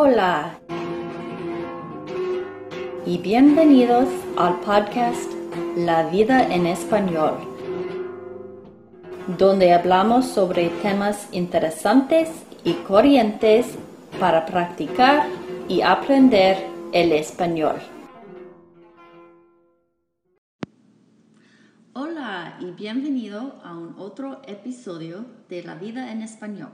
Hola y bienvenidos al podcast La vida en español, donde hablamos sobre temas interesantes y corrientes para practicar y aprender el español. Hola y bienvenido a un otro episodio de La vida en español.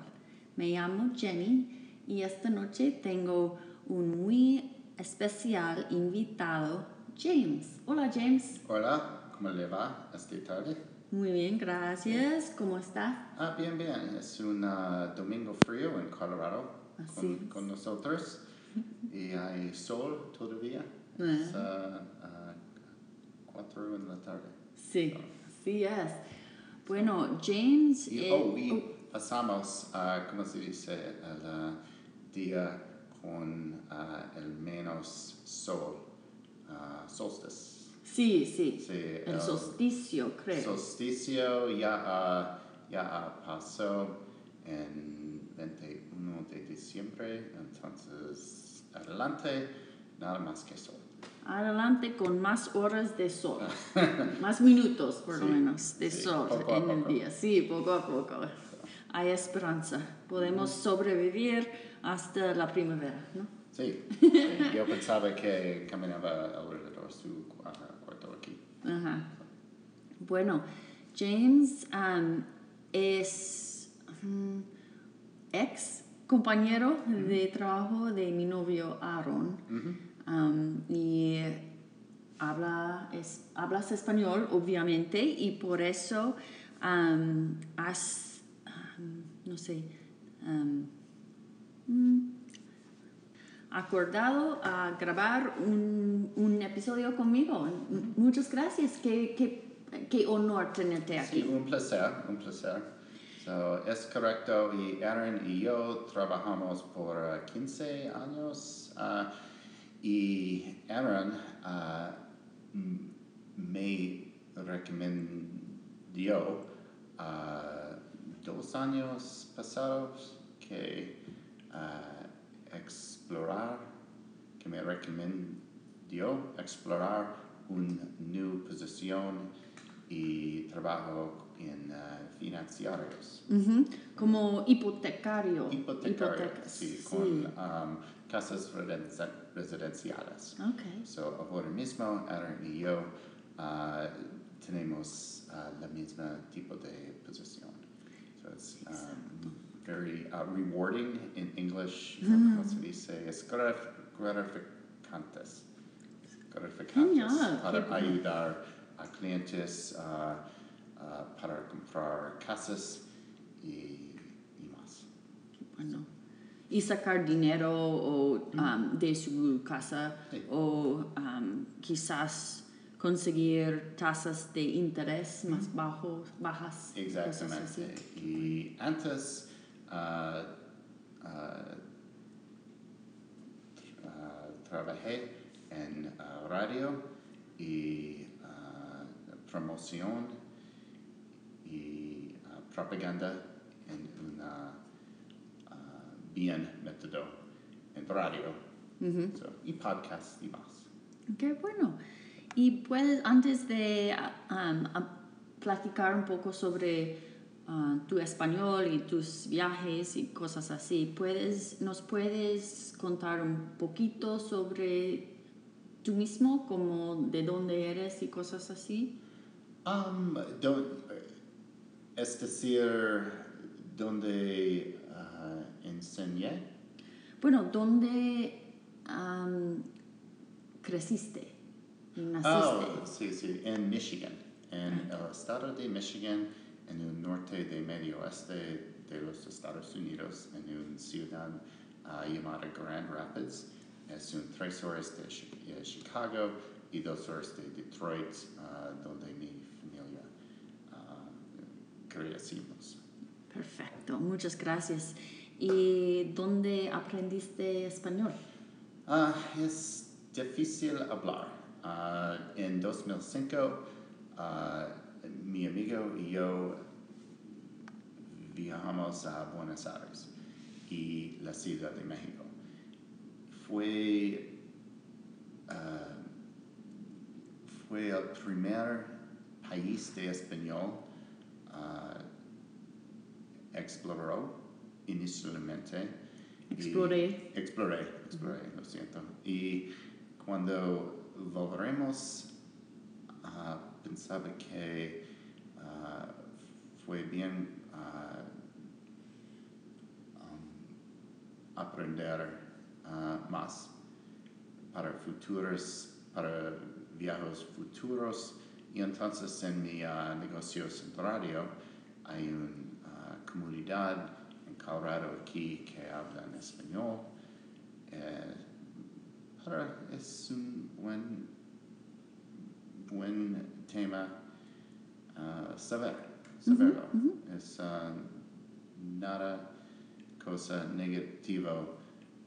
Me llamo Jenny y esta noche tengo un muy especial invitado, James. Hola James. Hola, ¿cómo le va esta tarde? Muy bien, gracias. ¿Cómo está? Ah, bien, bien. Es un uh, domingo frío en Colorado Así con, con nosotros y hay sol todavía. Ah. Es uh, uh, cuatro en la tarde. Sí, así es. Bueno, James... Y, eh, oh, y pasamos, uh, ¿cómo se dice? El uh, día con uh, el menos sol, uh, solstice. sí, sí. Sí, el el solsticio, creo. solsticio ya, ah, ya pasó en 21 de diciembre, entonces adelante, nada más que sol. Adelante con más horas de sol, más minutos por lo Sí, menos de sí, sol en el día. Sí, poco a poco. Hay esperanza. Podemos sobrevivir hasta la primavera, ¿no? Sí, sí, yo pensaba que caminaba alrededor su ah, cuarto aquí. Ajá. Bueno, James um, es mm, ex compañero de trabajo de mi novio Aaron Um, y habla, es, hablas español, obviamente, y por eso um, has, um, no sé, um, mm, acordado a grabar un, un episodio conmigo. Muchas gracias, qué, qué, qué honor tenerte Sí, aquí. un placer, un placer. So, es correcto, y Aaron y yo trabajamos por ah, 15 años. ah, y Aaron m- me recomendó ah, dos años pasados que ah, explorar, que me recomendó explorar una nueva posición y trabajo en ah, financieros. Como hipotecario. Hipotecario, hipotecas, sí, con um, casas residen- residenciales. Ok. So, ahora mismo, Aaron y yo uh, tenemos uh, la misma tipo de posición. It's um, very uh, rewarding in English. ¿Cómo se dice? Es gratif- gratificantes. Gratificantes Genial, para ayudar a clientes uh, uh, para comprar casas y, y más. Bueno, y sacar dinero o, um, de su casa Sí. o um, quizás conseguir tasas de interés más bajos, bajas. Exactamente. Y antes ah, ah, ah, trabajé en radio y promoción y propaganda en una bien método en radio So, y podcast y más. Qué bueno. Y puedes, antes de um, a- platicar un poco sobre uh, tu español y tus viajes y cosas así, puedes, ¿nos puedes contar un poquito sobre tú mismo, como de dónde eres y cosas así? Um, es decir, donde ah, enseñé. Bueno, ¿dónde um, creciste naciste? Oh, sí, sí, en Michigan, en el estado de Michigan, en el norte de medio oeste de los Estados Unidos, en una ciudad ah, llamada Grand Rapids. Es un tres horas de eh, Chicago y dos horas de Detroit, ah, donde mi familia ah, crecimos. Perfecto, muchas gracias. ¿Y dónde aprendiste español? Ah, es difícil hablar. Ah, en 2005, ah, mi amigo y yo viajamos a Buenos Aires y la Ciudad de México. fue, ah, fue el primer país de español ah, exploró inicialmente. y- Exploré. Exploré, exploré, lo siento. Y cuando volveremos, ah, pensaba que ah, fue bien ah, um, aprender ah, más para futuros, para viajes futuros. Y entonces en mi negocio centrario hay una comunidad en Colorado aquí que habla en español. Eh, es un buen, buen tema ah, saber, saberlo. Es ah, nada cosa negativa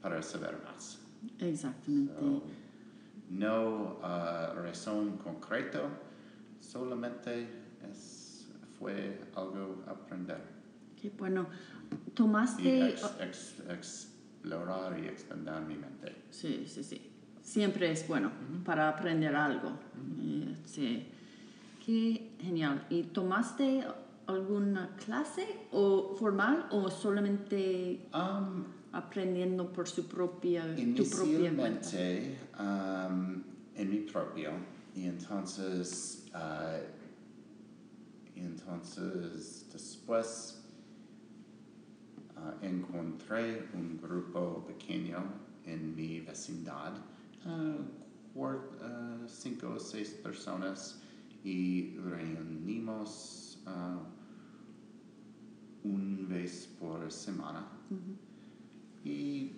para saber más. Exactamente. So, no ah, razón concreto, solamente es, fue algo aprender. Qué bueno. Y Tomaste... ex- ex- explorar y expandir mi mente. Sí, sí, sí. Siempre es bueno para aprender algo. Eh, sí. Qué genial. ¿Y tomaste alguna clase o formal o solamente Um, aprendiendo por su propia, tu propia cuenta? Inicialmente um, en mi propio y entonces ah, y entonces después ah, encontré un grupo pequeño en mi vecindad ah, cinco o seis personas y reunimos ah, una vez por semana y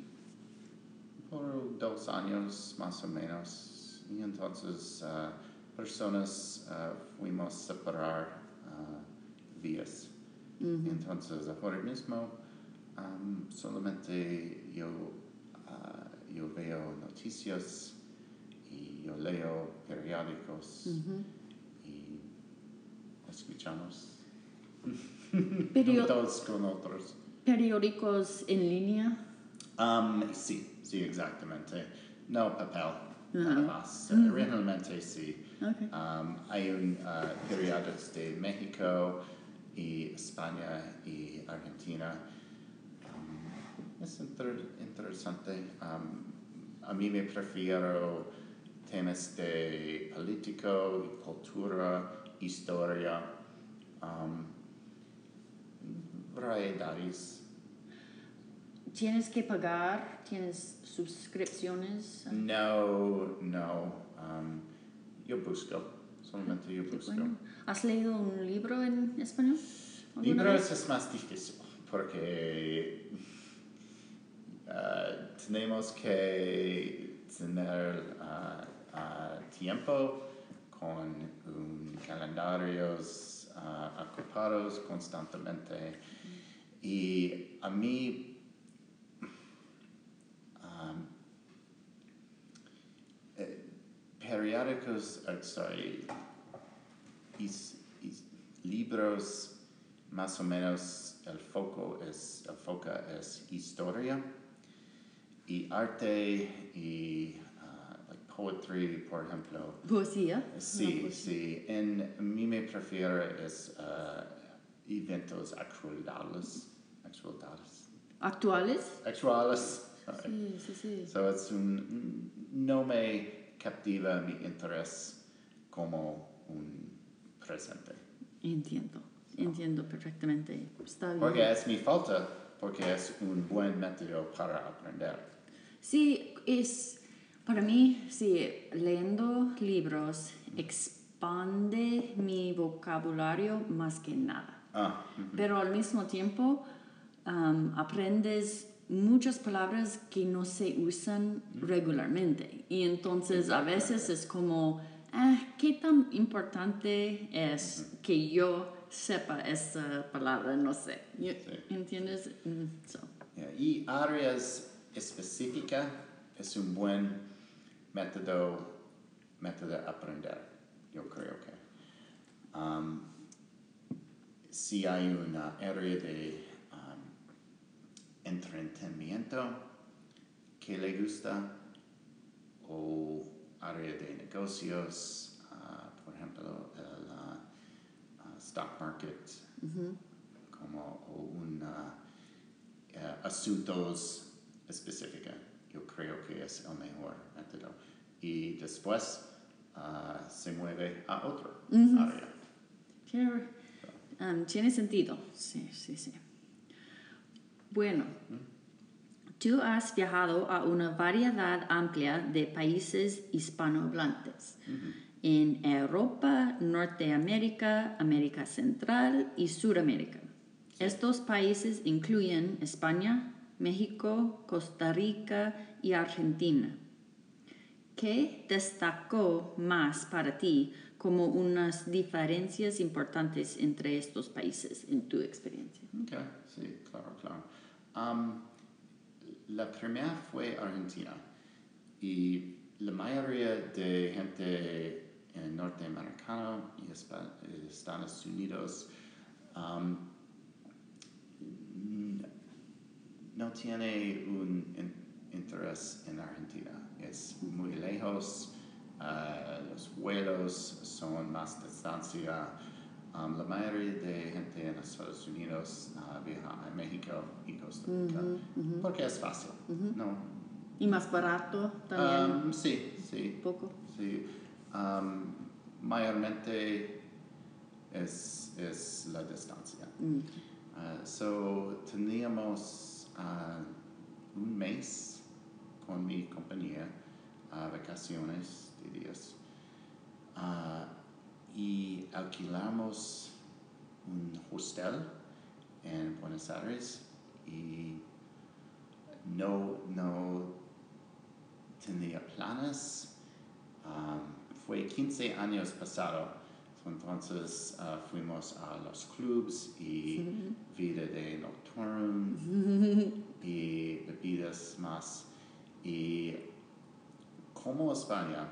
por dos años más o menos. Y entonces ah, personas fuimos a separar vías. Entonces ahora mismo am, solamente yo, yo veo noticias y yo leo periódicos y escuchamos juntos con otros. periódicos en línea. Um, sí, sí, exactamente. No papel, nada Ajá. más. Eh, Realmente sí. Okay. Um, hay un uh, periódicos de México y España y Argentina. Es inter- interesante. Um, a mí me prefiero temas de político, cultura, historia, um, variedades. ¿Tienes que pagar? ¿Tienes suscripciones? No, no. um, yo busco. Solamente yo busco. bueno. ¿Has leído un libro en español? Libros vez? es más difícil porque tenemos que tener ah, tiempo con un calendarios ah, ocupados constantemente. Y a mí um, eh, periódicos, eh, sorry, is- libros más o menos el foco es el foco es historia y arte y ah, like poetry por ejemplo Poesía. sí poesía. sí en mí me prefiero es ah, eventos actuales actuales ¿Actuales? actuales sorry. Sí, sí, sí. So es un, no me captiva mi interés como un presente. Entiendo. Entiendo perfectamente. Está bien. Porque es mi falta, porque es un buen método para aprender. Sí, es para mí, sí, leyendo libros expande mi vocabulario más que nada. Ah, Pero al mismo tiempo um, aprendes muchas palabras que no se usan regularmente. Y entonces a veces es como, ah, ¿qué tan importante es que yo sepa esa palabra? No sé. ¿Entiendes? Mm, so. yeah. Y áreas específicas es un buen método, método de aprender, yo creo que. Um, si hay una área de um, entretenimiento, qué le gusta o área de negocios, ah, por ejemplo, el ah, stock market, como o un eh, asuntos específica. Yo creo que es el mejor método. Y después ah, se mueve a otro área. Tiene, um, tiene sentido, sí, sí, sí. Bueno, tú has viajado a una variedad amplia de países hispanohablantes en Europa, Norteamérica, América Central y Suramérica. Estos países incluyen España, México, Costa Rica y Argentina. ¿Qué destacó más para ti como unas diferencias importantes entre estos países en tu experiencia? Ok, sí, claro, claro. Am, la primera fue Argentina y la mayoría de gente en norteamericano y eh, Estados Unidos am, no tiene un in- interés en Argentina. Es muy lejos, ah, los vuelos son más distancia. Um, la mayoría de gente en Estados Unidos ah, viaja a México y Costa Rica porque es fácil, ¿no? Y más barato también, Um, sí, sí, poco. sí. Um, mayormente es, es la distancia. Mm. Uh, so teníamos un mes con mi compañía, uh, vacaciones de días, Uh, y alquilamos un hostel en Buenos Aires y no, no tenía planes. Um, fue 15 años pasado, entonces uh, fuimos a los clubs y vida de nocturno y bebidas más. Y como España,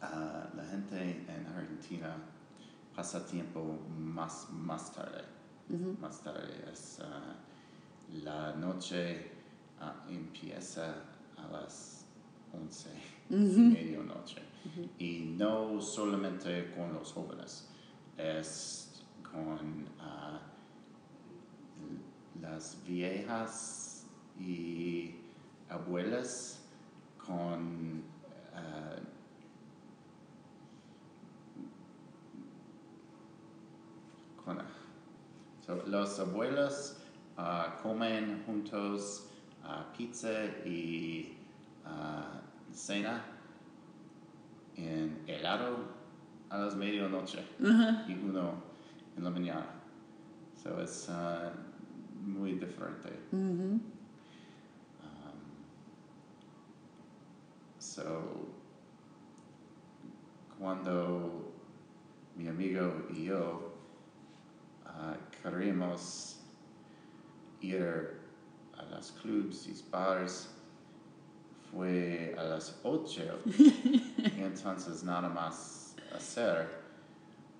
ah, la gente en Argentina pasa tiempo más, más tarde. Más tarde es ah, la noche ah, empieza a las 11 medianoche. Y no solamente con los jóvenes, es con ah, las viejas y abuelas con ah, so, los abuelos ah, comen juntos pizza y cena en helado a las medianoche y uno en la mañana. So es ah, muy diferente. Um, so cuando mi amigo y yo ah, queríamos ir a los clubs y bars fue a las 8 y entonces nada más hacer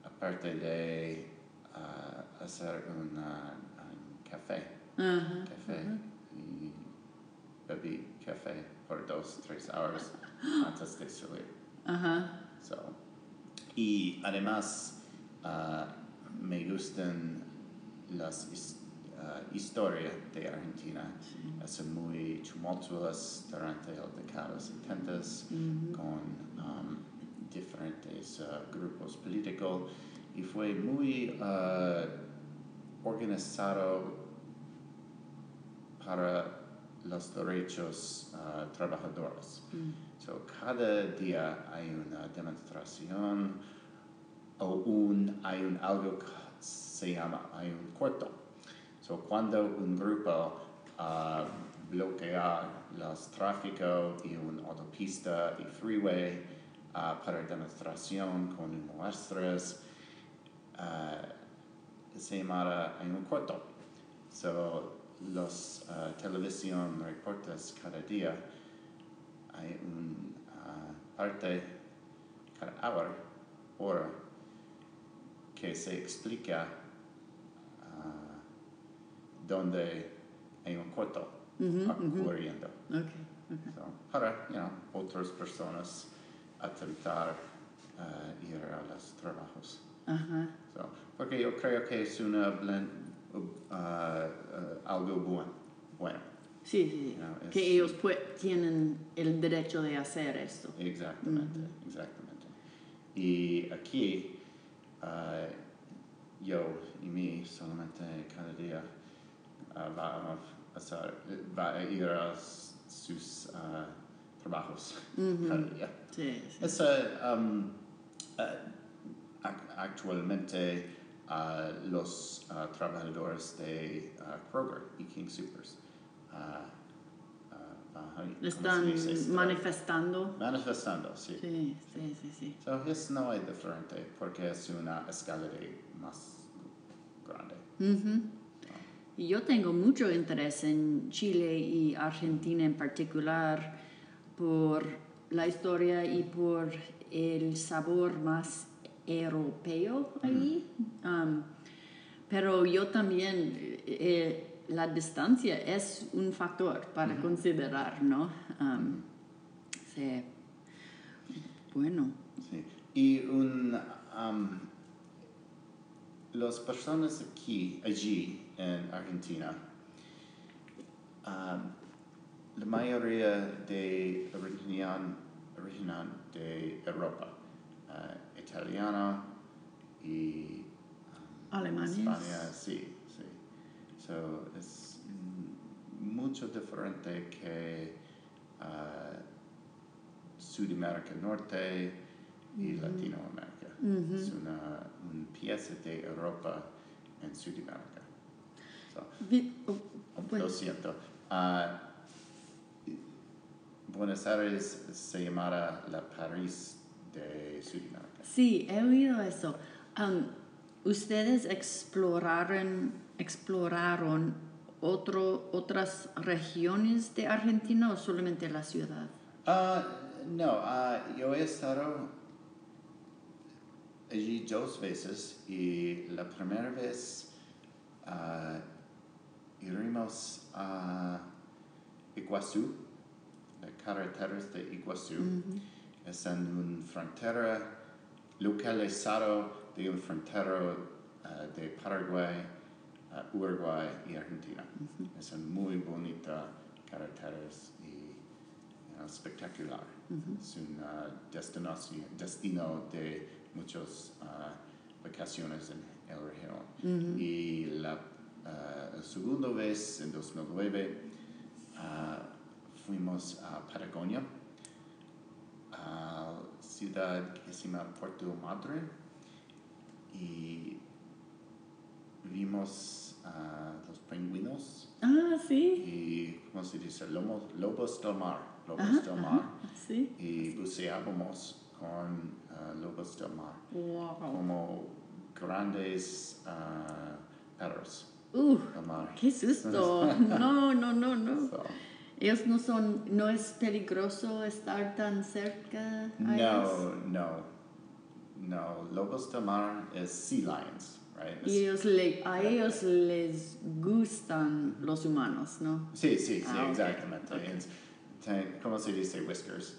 aparte de ah, hacer un, ah, un café Ajá. café y bebí café por dos, tres horas antes de salir. Ajá. So, y además ah, me gustan las his- ah, historias de Argentina. Son muy tumultuosas durante el década 70 con um, diferentes ah, grupos políticos y fue muy ah, organizado para los derechos trabajadores. So, cada día hay una demostración o un, hay un algo que se llama, hay un corto. So, cuando un grupo ah, bloquea los tráficos y una autopista y freeway ah, para demostración con muestras, ah, se llama hay un corto. So, los televisión reportes cada día hay un ah, parte cada hora, hora que se explica donde hay un corto ocurriendo. Ok. So, para, you know, otras personas atentar uh, ir a los trabajos. Ajá. So, porque yo creo que es una blen- uh, uh, algo bueno. bueno. Sí, sí. You know, es- que ellos tienen el derecho de hacer esto. Exactamente, exactamente. Y aquí, uh, yo y mí solamente cada día uh, va a pasar, va a ir a s- sus uh, trabajos cada día. Sí, sí. Uh, um, uh, ac- actualmente uh, los uh, trabajadores de uh, Kroger y King Supers uh, uh, van- ¿cómo se Están dice manifestando. manifestando, sí. Sí, sí, sí, sí. So, es no es diferente porque es una escala de más grande. Ujú. Y yo tengo mucho interés en Chile y Argentina en particular por la historia y por el sabor más europeo ahí. Um, pero yo también, eh, la distancia es un factor para considerar, ¿no? Um, sí. Bueno. Sí. Y un, um, las personas aquí, allí en Argentina, um, la mayoría de originan, originan de Europa, uh, italiana y um, Alemanes. España, sí, sí. So, es mm, mucho diferente que uh, Sudamérica Norte y Latinoamérica. Es una, un pieza de Europa en Sudamérica. Vi- oh, bueno. Lo siento. Ah, Buenos Aires se llamará la París de Sudamérica. Sí, he oído eso. Um, ¿Ustedes exploraron, exploraron otro, otras regiones de Argentina o solamente la ciudad? Ah, no, ah, yo he estado allí dos veces y la primera vez iremos a Iguazú, las carreteras de Iguazú. Es en una frontera localizado de una frontera ah, de Paraguay, ah, Uruguay y Argentina. Es una muy bonita carreteras y you know, espectacular. Es un ah, destinación, destino de muchas ah, vacaciones en el región. Y la ah, segunda vez, en 2009, ah, fuimos a Patagonia, a ciudad que se llama Puerto Madre, y vimos a los pingüinos Ah, sí. y, ¿cómo se dice? Lomos, lobos del mar. Lobos Ajá, del ajá, mar. Sí. Y buceábamos con lobos del mar, Wow. como grandes ah, perros Uh, qué susto. No, no, no, no. So, Ellos no son, no es peligroso estar tan cerca a no, ellos. no, no. Lobos del mar es sea lions, right? Es- Y ellos le, a ellos les gustan los humanos, ¿no? sí, sí, sí, Ah, exactamente. ok. Es- ten- ¿Cómo se dice whiskers?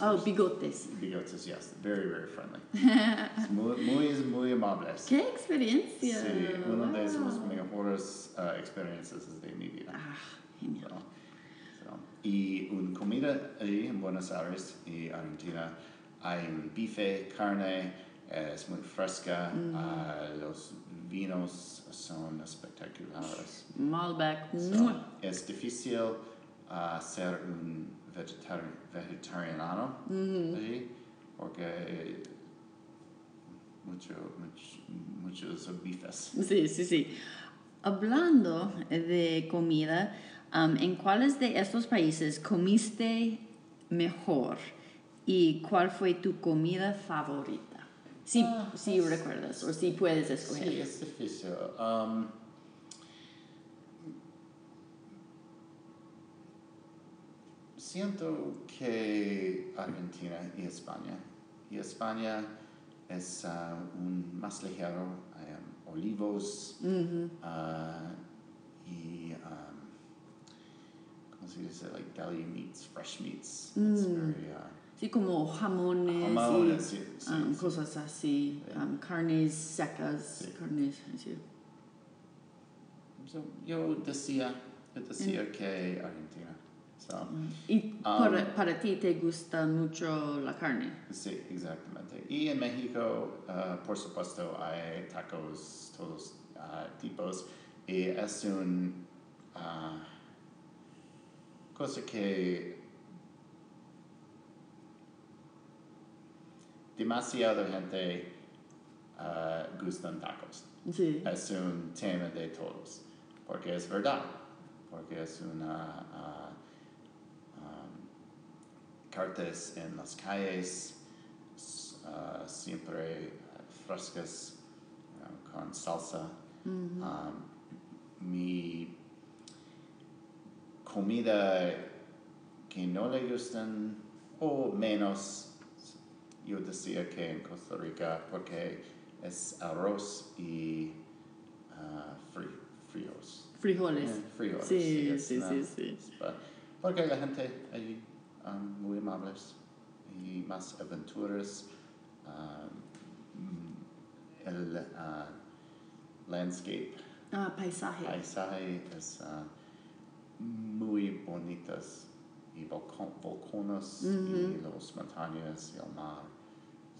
Oh, bigotes. Bigotes, yes. Very, very friendly. Muy, muy, muy amables. ¡Qué experiencia! Sí, una de Wow. mejores uh, experiencias de mi vida. Ah, genial. So, so, y una comida allí en Buenos Aires y Argentina. Hay un bife, carne, es muy fresca. uh, los vinos son espectaculares. Malbec. So, es difícil uh, ser un vegetari- vegetariano allí porque mucho, much- muchos bifes. Sí, sí, sí. Hablando de comida, um, ¿en cuáles de estos países comiste mejor? ¿Y cuál fue tu comida favorita? Si, Ah, si recuerdas o si puedes escoger. Sí, es difícil. Um, siento que Argentina y España, y España es ah, un más ligero, hay um, olivos Ujú. ah, y um, ¿cómo se dice? Like deli meats, fresh meats. It's very, uh, Sí, como jamones, Jamones, y sí, sí, um, sí. cosas así, carnes secas, carnes así. so, yo decía, yo decía que Argentina. So, Y Um, para, para ti te gusta mucho la carne. sí, exactamente. Y en México, uh, por supuesto, hay tacos todos uh, tipos. Y es un uh, cosa que demasiada gente uh, gustan tacos. Sí. es un tema de todos, porque es verdad, porque es una um, cartas en las calles ah, siempre frescas know, con salsa. Um, mi comida que no le gustan o menos yo decía que en Costa Rica porque es arroz y ah, fri- fríos. Frijoles. Eh, frijoles. Sí, sí, sí, sí. pa- Porque la gente allí um, muy amables y más aventuras. Um, el uh, landscape, ah, paisaje. paisaje es uh, muy bonitas y volcón, volcanes mm -hmm. y mm-hmm. las montañas y el mar.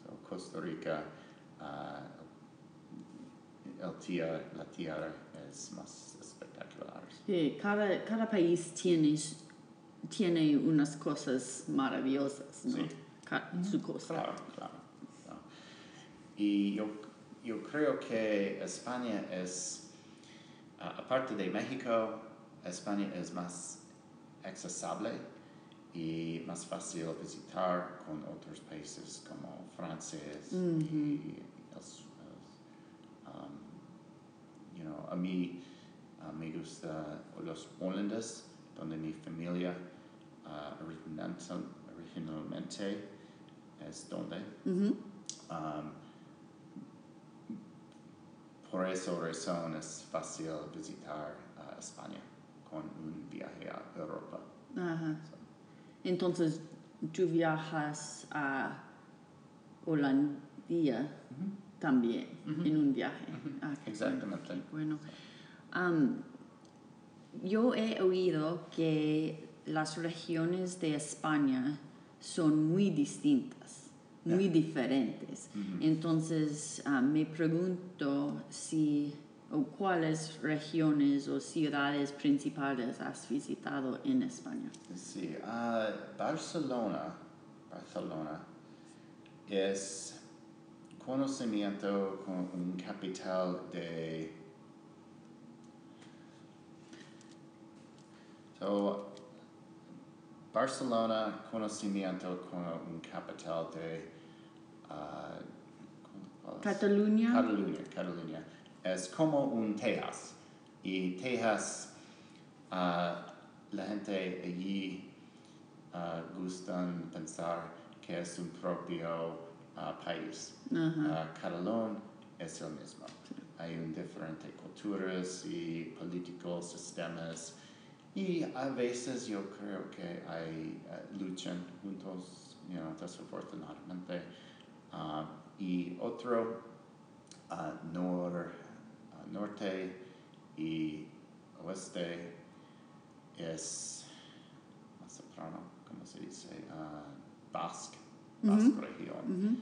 So, Costa Rica, uh, el tía, la tierra es más espectacular. Sí, cada, cada país tiene tiene unas cosas maravillosas, ¿no? Sí. Su cosa. Claro, claro. claro. Y yo, yo creo que España es, aparte de México, España es más accesible y más fácil visitar con otros países como Francia y los, um, you know, a mí me gusta los holandeses, donde mi familia ah, originalmente, originalmente es donde. Um, por esa razón es fácil visitar ah, España con un viaje a Europa. Ajá. Entonces, tú viajas a Holandia también en un viaje. Ah, Exactamente. Bueno, yo he oído que las regiones de España son muy distintas, muy diferentes. Entonces, ah, me pregunto si o cuáles regiones o ciudades principales has visitado en España. Sí, ah, Barcelona, Barcelona es conocimiento con un capital de so, Barcelona conocimiento con un capital de ah, ¿cuál es? Cataluña. Cataluña, Cataluña. Es como un Texas. Y Texas, ah, la gente allí ah, gustan pensar que es un propio ah, país. Ah, Catalón es el mismo. Hay un diferente culturas y políticos, sistemas. Y a veces yo creo que hay ah, luchan juntos, you know, desafortunadamente. Ah, y otro, ah, nor- ah, norte y oeste es más soprano, ¿cómo se dice? Basque, Basque región. Ujú.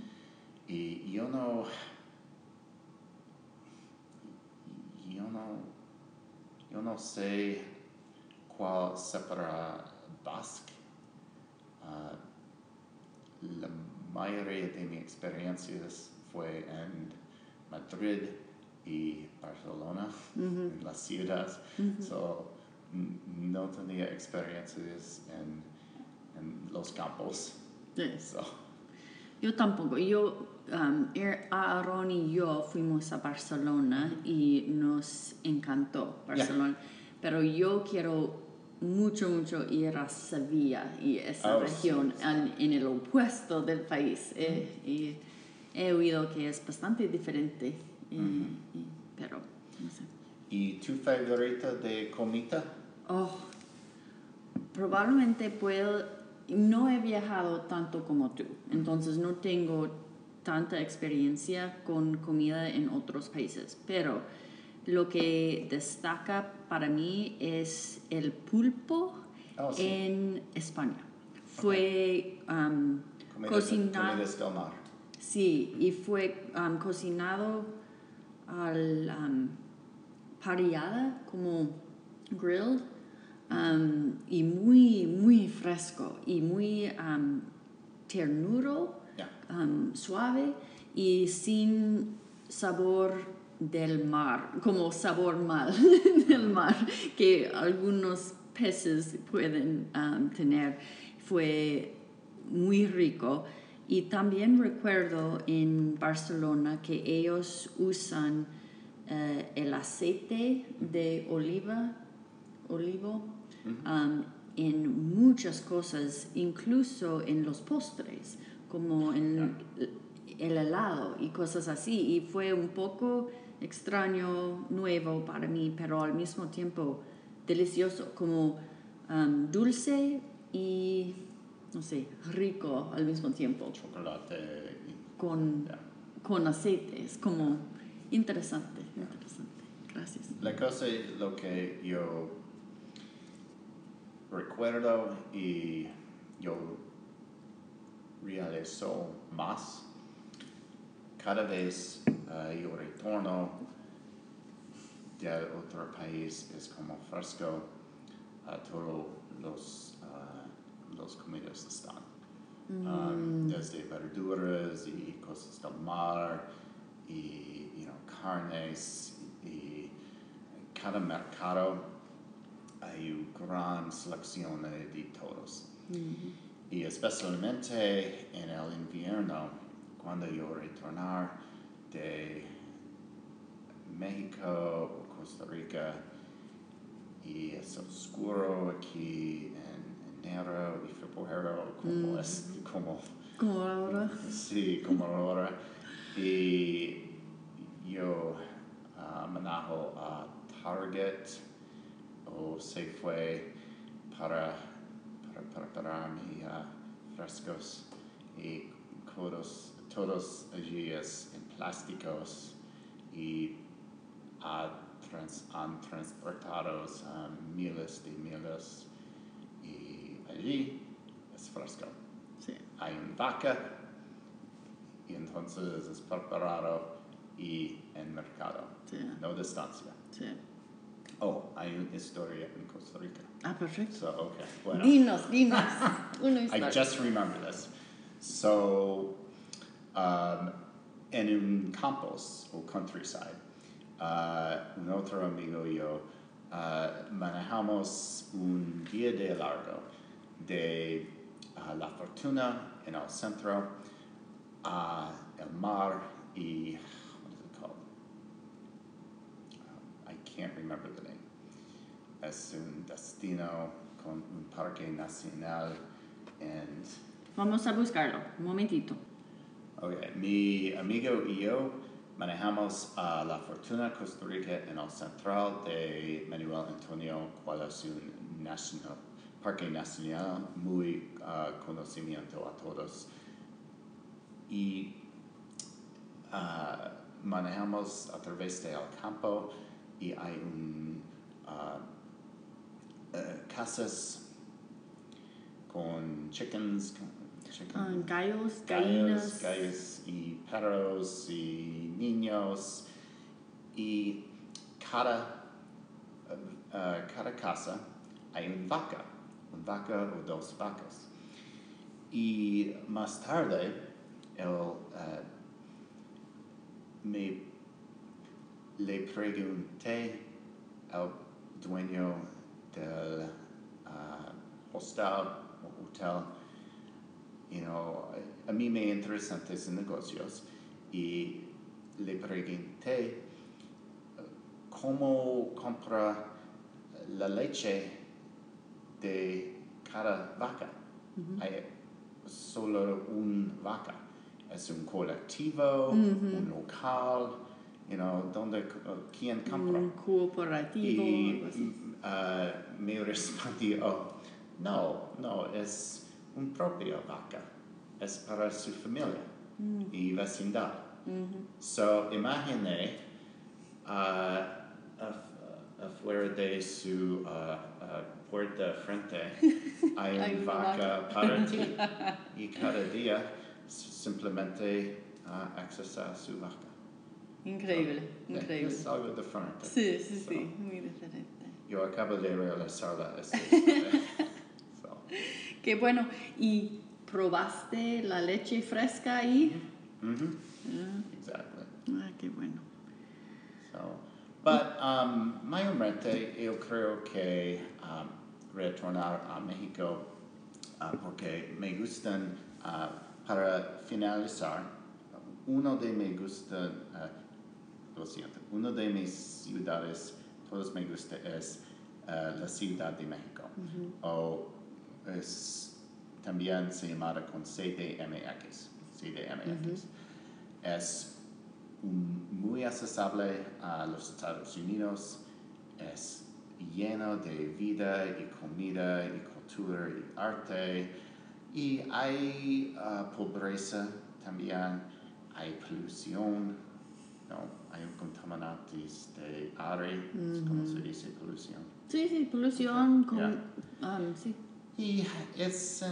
Y yo no. Yo no. Yo no sé cuál separa Basque. Ah, la mayoría de mis experiencias fue en Madrid y Barcelona, en las ciudades. So, no tenía experiencias en, en los campos. Sí. So, Yo tampoco. Yo, um, Er- Aaron y yo fuimos a Barcelona y nos encantó Barcelona. Pero yo quiero mucho, mucho ir a Sevilla y esa Oh, sí, región sí. en el opuesto del país. eh, y he oído que es bastante diferente. y- pero, no sé. ¿Y tu favorita de comida? Oh, probablemente puedo, no he viajado tanto como tú, entonces no tengo tanta experiencia con comida en otros países, pero lo que destaca para mí es el pulpo Oh, sí. en España. Fue um, Comidas- cocinado, comidas del mar. sí, y fue um, cocinado al um, como grilled um, y muy muy fresco y muy um, ternuro Yeah. um, suave y sin sabor del mar, como sabor mal del mar que algunos peces pueden um, tener. Fue muy rico. Y también recuerdo en Barcelona que ellos usan eh, el aceite de oliva, olivo, um, en muchas cosas, incluso en los postres, como en el helado y cosas así. Y fue un poco extraño, nuevo para mí, pero al mismo tiempo delicioso, como um, dulce y, no sé, rico al mismo tiempo, Chocolate. con, yeah. con aceite. Es como interesante, interesante. Gracias. La cosa, lo que yo recuerdo y yo realizo más, cada vez eh, yo retorno del otro país es como fresco a todos los, ah, los comidas están. Um, desde verduras y cosas del mar y you know, carnes y cada mercado hay una gran selección de de todos. Y especialmente en el invierno, cuando yo retornar de México o Costa Rica y es oscuro aquí en enero y febrero como es como Como ahora. Sí, como ahora. Y yo ah, manejo a Target o Safeway para, para preparar mis ah, frescos y todos, todos allí es en plásticos y ah, trans- han transportado ah, miles de miles y allí es fresco Sí, hay una vaca y entonces es preparado y en mercado, sí, no distancia. sí. Oh, hay una historia en Costa Rica. Ah, perfecto. So, okay, bueno. Dinos, dinos. Una I just remember this. So, um, en un campus o countryside, uh, un otro amigo y yo uh, manejamos un día de largo de uh, La Fortuna en el centro a el mar y what is it called? Uh, I can't remember the name. Es un destino con un parque nacional and Vamos a buscarlo. Un momentito. Okay, mi amigo y yo manejamos a La Fortuna, Costa Rica, en el central de Manuel Antonio, cual es un parque nacional muy ah, conocimiento a todos. Y ah, manejamos a través del campo y hay un casas con chickens, chicken- Ah, gallos, gallos, gallinas. gallos y perros y niños y cada, eh, cada casa hay una vaca, una vaca o dos vacas. Y más tarde, él eh, me le pregunté al dueño del ah, hostal o hotel you know, a mí me interesan estos negocios y le pregunté cómo compra la leche de cada vaca. Hay solo una vaca. Es un colectivo, un local, you know, donde quién compra. Un cooperativo. Y así. ah, me respondió, oh, No, no, es un propio vaca. Es para su familia y vecindad. So, imagine ah, af- afuera de su ah, ah, puerta frente hay Hay un una vaca para ti. Y cada día simplemente accesa a su vaca. Increíble, Eh, increíble. Es algo diferente. Sí, sí, sí, muy diferente. Yo acabo de esta historia. so, Qué bueno. ¿Y probaste la leche fresca ahí? mhm, Ah, exactly. ah, qué bueno. So, but um, mayormente yo creo que um, retornar a México uh, porque me gustan, uh, para finalizar, uno de me gusta, uh, lo siento, uno de mis ciudades, todos me gusta es la Ciudad de México. O es, también se llama con CDMX, CDMX. Es un- muy accesible a los Estados Unidos, es lleno de vida y comida y cultura y arte y hay ah, pobreza también, hay polución, no, hay contaminantes de aire, ¿cómo se dice polución? Sí, sí, polución con... Yeah. um, sí. Y es,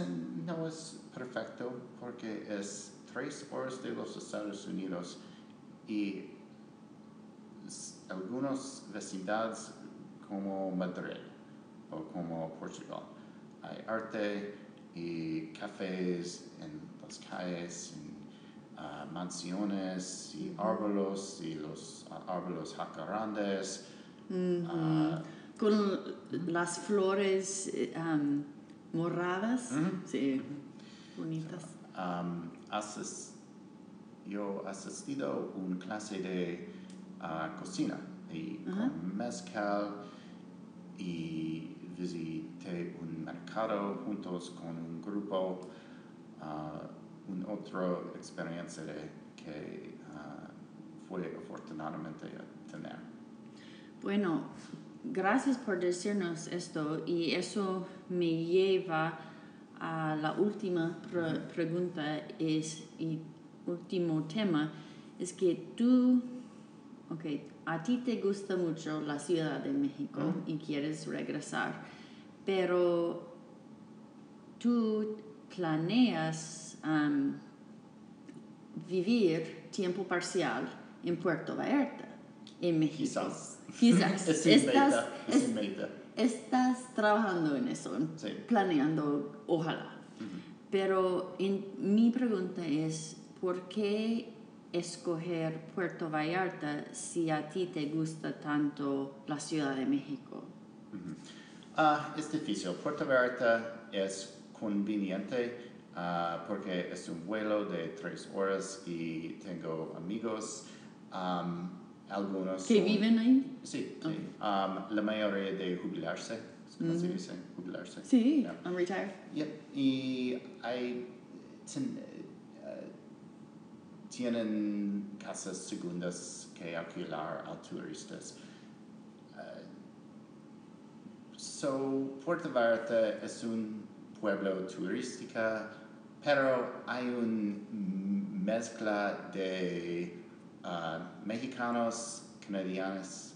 no es perfecto porque es tres horas de los Estados Unidos y algunas vecindades como Madrid o como Portugal. Hay arte y cafés en las calles, en ah, mansiones y árboles y los ah, árboles jacarandes. ah, Con las flores eh, moradas. Ujú. Sí, bonitas. Um, yo asistido a una clase de ah, cocina y con mezcal y visité un mercado juntos con un grupo, ah, una otra experiencia de, que ah, fue afortunadamente a tener. Bueno, gracias por decirnos esto y eso me lleva a la última pre- pregunta es, y último tema, es que tú, ok, a ti te gusta mucho la Ciudad de México y quieres regresar, pero tú planeas am, vivir tiempo parcial en Puerto Vallarta, en México. Quizás. Quizás. es estás, es estás trabajando en eso, Sí. planeando, ojalá. Pero en- mi pregunta es, ¿por qué escoger Puerto Vallarta si a ti te gusta tanto la Ciudad de México? Ah, es difícil. Puerto Vallarta es conveniente ah, porque es un vuelo de tres horas y tengo amigos, am, algunos... ¿Que son- viven ahí? Sí, sí. Am, la mayoría de jubilarse, ¿cómo se dice? Jubilarse. Sí, Yeah. I'm retired. Yep, Y hay, ten- eh, tienen casas segundas que alquilar a turistas. Eh, so, Puerto Vallarta es un pueblo turístico, pero hay una mezcla de ah, mexicanos, canadianos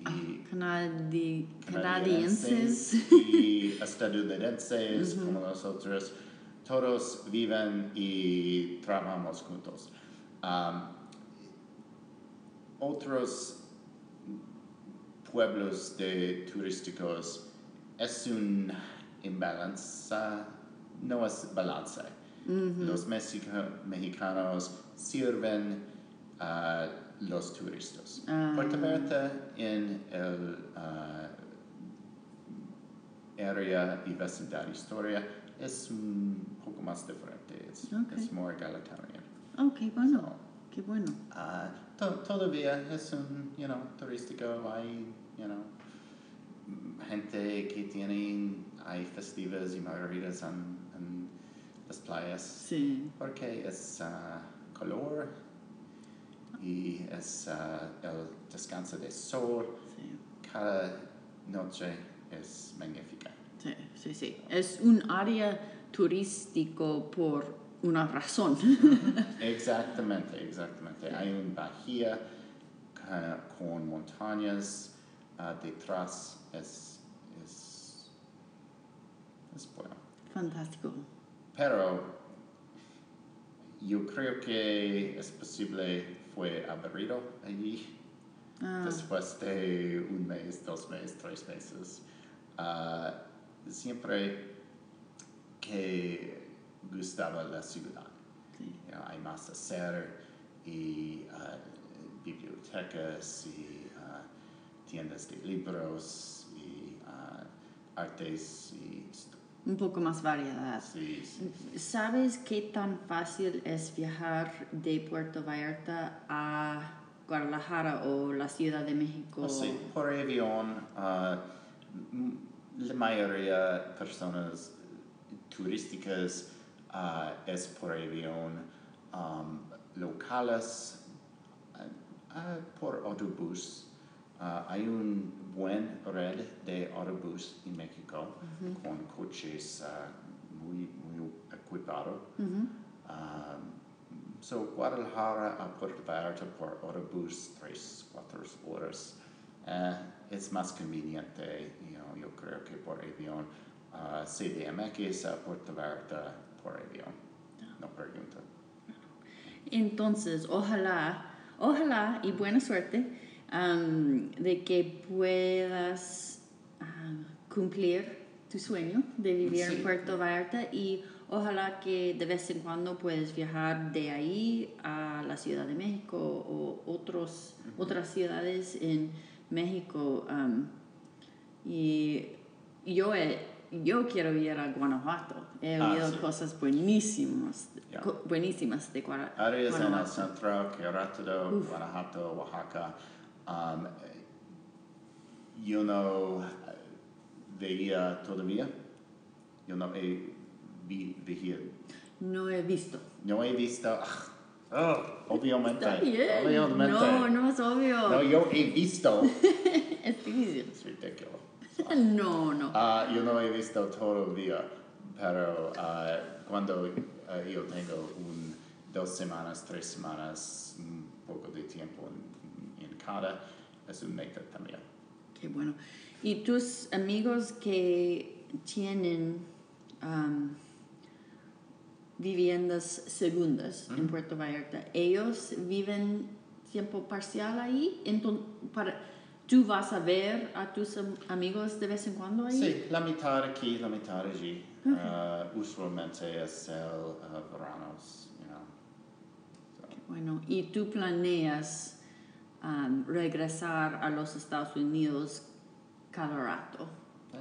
y Canadi- canadienses. y estadounidenses como nosotros, todos viven y trabajamos juntos. Um, otros pueblos de turísticos es un imbalance, no es balance. Los mexica- mexicanos sirven a los turistas. Ah. Puerto Vallarta en el ah, área y vecindad historia es un poco más diferente, es, Ok. es more egalitarian. Oh, qué bueno, So, qué bueno. ah, to- todavía es un, you know, turístico, hay, you know, gente que tienen, hay festivas y margaritas en, en las playas, Sí. porque es ah, color y es ah, el descanso de sol, Sí, cada noche es magnífica. sí, sí, sí. Es un área turístico por una razón. Exactamente, exactamente. Hay una bahía ca- con montañas ah, detrás. Es, es, es bueno. Fantástico. Pero yo creo que es posible fue aburrido allí Ah, después de un mes, dos meses, tres meses. Ah, siempre que gustaba la ciudad. sí. You know, hay más hacer y ah, bibliotecas y tiendas de libros y artes y. Un poco más variedad. Sí, sí. ¿Sabes qué tan fácil es viajar de Puerto Vallarta a Guadalajara o la Ciudad de México? Sí, por avión, m- la mayoría de personas turísticas ah, es por avión, um, locales ah, por autobús. Hay un buen red de autobús en México con coches ah, muy, muy equipados. Ujú. Um, so Guadalajara a Puerto Vallarta por autobús tres, cuatro horas. Eh, es más conveniente, you know, yo creo que por avión. Uh, CDMX a Puerto Vallarta por avión. No pregunta. Entonces, ojalá, ojalá y buena suerte am, de que puedas am, cumplir tu sueño de vivir Sí. en Puerto Vallarta y ojalá que de vez en cuando puedes viajar de ahí a la Ciudad de México o otros, otras ciudades en México. am, y yo, he- yo quiero ir a Guanajuato. He Ah, oído sí. cosas buenísimas, co- buenísimas de Guara- Áreas en el Guanajuato. centro, Querétaro, Guanajuato, Oaxaca. Um, yo no veía todavía. Yo no he vi, veía No he visto. No he visto. ah, oh, obviamente. Está bien. Obviamente. No, no es obvio. No, yo he visto. Es difícil. es ridículo. No, no. Ah, yo no he visto todavía, pero ah, cuando ah, yo tengo un, dos semanas, tres semanas, un poco de tiempo en cada, es un meta también. Qué bueno. ¿Y tus amigos que tienen am, viviendas segundas en Puerto Vallarta, ellos viven tiempo parcial ahí? Entonces, para, ¿tú vas a ver a tus am- amigos de vez en cuando ahí? Sí, la mitad aquí, la mitad allí. Ah, usualmente es el ah, veranos, you know. So, Bueno, ¿y tú planeas am, regresar a los Estados Unidos cada rato? eh,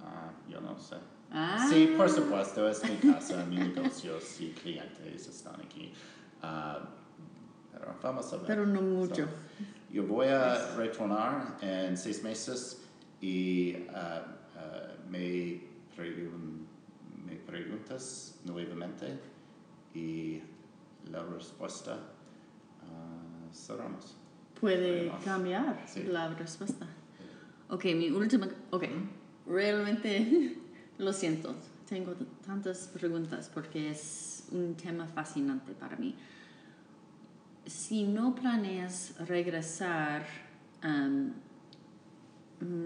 ah, yo no sé. Ah, Sí, por supuesto, es mi casa, mi negocios y clientes están aquí. Ah, pero vamos a ver. Pero no mucho. So, yo voy a retornar en seis meses y ah, me, pregun- me preguntas nuevamente y la respuesta cerramos. Puede cambiar sí. la respuesta. Ok, mi última. Ok, realmente lo siento. Tengo tantas preguntas porque es un tema fascinante para mí. Si no planeas regresar am,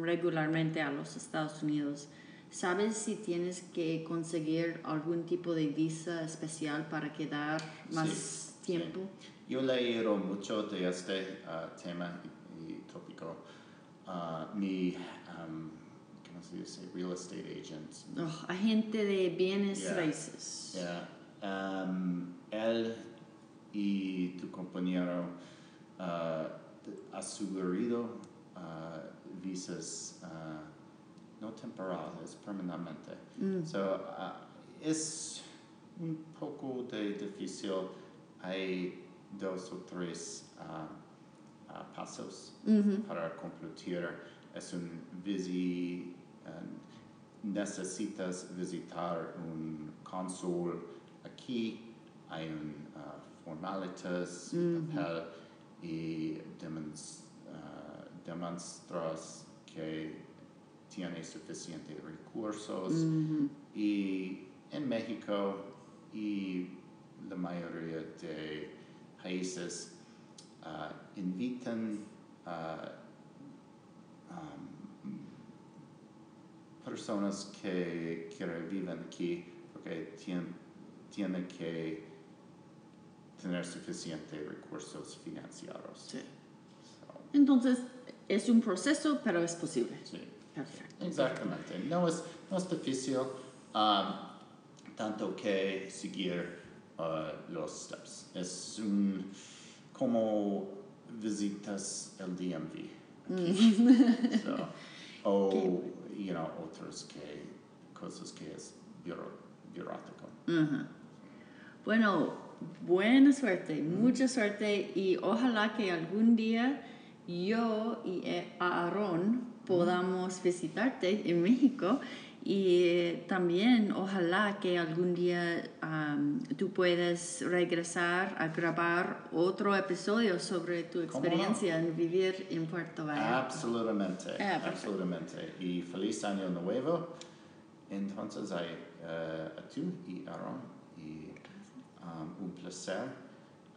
regularmente a los Estados Unidos, ¿sabes si tienes que conseguir algún tipo de visa especial para quedar más Sí, tiempo? Yo leído mucho de este ah, tema y, y tópico. Ah, mi, um, ¿cómo se dice? Real estate agent. Oh, agente de bienes Yeah. raíces. Yeah. Um, él y tu compañero asegurado ah, visas no temporales, permanentemente. Mm. So, es un poco de difícil. Hay dos o tres ah, pasos para completar. Es un visi. ah, necesitas visitar un cónsul aquí. Hay un formalitas, Ujú. papel y demons- ah, demonstras que tiene suficientes recursos y en México y la mayoría de países uh, invitan uh, um, personas que, que viven aquí porque tienen, tienen que tener suficientes recursos financieros. Sí. So, Entonces, es un proceso, pero es posible. sí. Perfecto. Exactamente. No es, no es difícil um, tanto que seguir uh, los steps. Es un, como visitas el DMV. aquí. So, o, you know, otras que, cosas que es bureau, bureaucrático. Bueno, buena suerte, mucha suerte y ojalá que algún día yo y eh, Aaron podamos visitarte en México y también ojalá que algún día am, tú puedas regresar a grabar otro episodio sobre tu ¿Cómo no? experiencia en vivir en Puerto Vallarta. Absolutamente, Ah, absolutamente. Y feliz año nuevo. Entonces, a, eh, a tú y Aaron, y um, un placer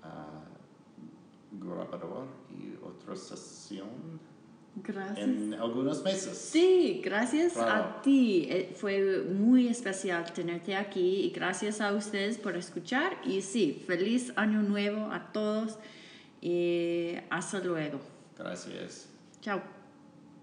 uh, grabador y otra sesión Gracias. en algunos meses. Sí, gracias Claro. a ti. Eh, Fue muy especial tenerte aquí y gracias a ustedes por escuchar. Y sí, feliz año nuevo a todos y hasta luego. Gracias. Chao.